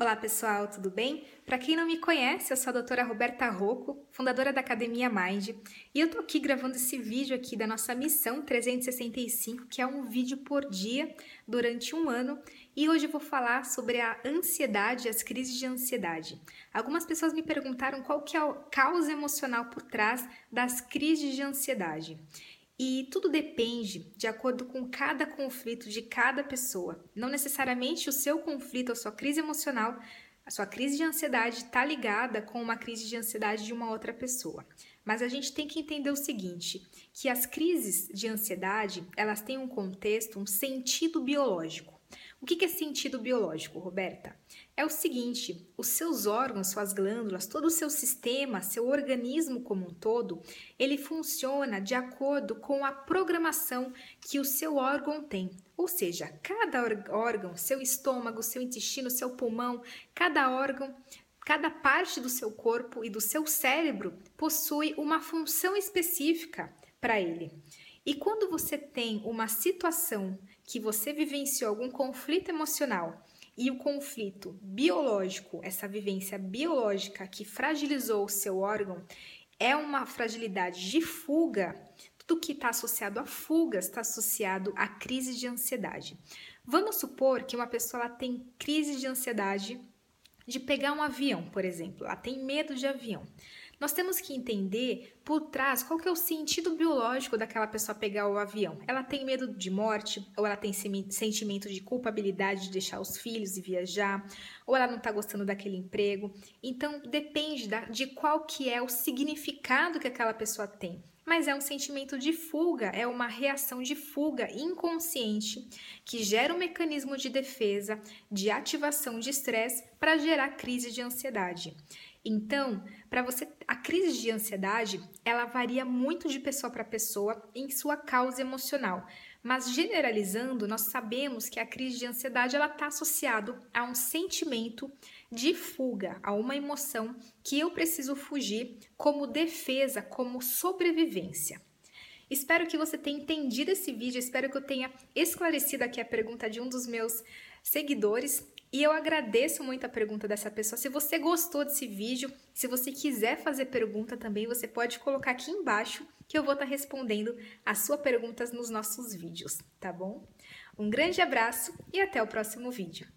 Olá pessoal, tudo bem? Para quem não me conhece, eu sou a doutora Roberta Rocco, fundadora da Academia Mind, e eu tô aqui gravando esse vídeo aqui da nossa missão 365, que é um vídeo por dia durante um ano, e hoje eu vou falar sobre a ansiedade as crises de ansiedade. Algumas pessoas me perguntaram qual que é a causa emocional por trás das crises de ansiedade. E tudo depende de acordo com cada conflito de cada pessoa. Não necessariamente o seu conflito, a sua crise emocional, a sua crise de ansiedade está ligada com uma crise de ansiedade de uma outra pessoa. Mas a gente tem que entender o seguinte, que as crises de ansiedade, elas têm um contexto, um sentido biológico. O que é sentido biológico, Roberta? É o seguinte: os seus órgãos, suas glândulas, todo o seu sistema, seu organismo como um todo, ele funciona de acordo com a programação que o seu órgão tem. Ou seja, cada órgão, seu estômago, seu intestino, seu pulmão, cada órgão Cada parte do seu corpo e do seu cérebro possui uma função específica para ele. E quando você tem uma situação que você vivenciou algum conflito emocional e o conflito biológico, essa vivência biológica que fragilizou o seu órgão, é uma fragilidade de fuga, tudo que está associado a fugas está associado a crise de ansiedade. Vamos supor que uma pessoa tem crise de ansiedade de pegar um avião, por exemplo, ela tem medo de avião. Nós temos que entender por trás qual que é o sentido biológico daquela pessoa pegar o avião. Ela tem medo de morte, ou ela tem sentimento de culpabilidade de deixar os filhos e viajar, ou ela não está gostando daquele emprego. Então depende de qual que é o significado que aquela pessoa tem mas é um sentimento de fuga, é uma reação de fuga inconsciente que gera um mecanismo de defesa, de ativação de estresse para gerar crise de ansiedade. Então, para você, a crise de ansiedade, ela varia muito de pessoa para pessoa em sua causa emocional. Mas generalizando, nós sabemos que a crise de ansiedade ela está associado a um sentimento de fuga, a uma emoção que eu preciso fugir como defesa, como sobrevivência. Espero que você tenha entendido esse vídeo, espero que eu tenha esclarecido aqui a pergunta de um dos meus seguidores. E eu agradeço muito a pergunta dessa pessoa. Se você gostou desse vídeo, se você quiser fazer pergunta também, você pode colocar aqui embaixo que eu vou estar respondendo as suas perguntas nos nossos vídeos, tá bom? Um grande abraço e até o próximo vídeo.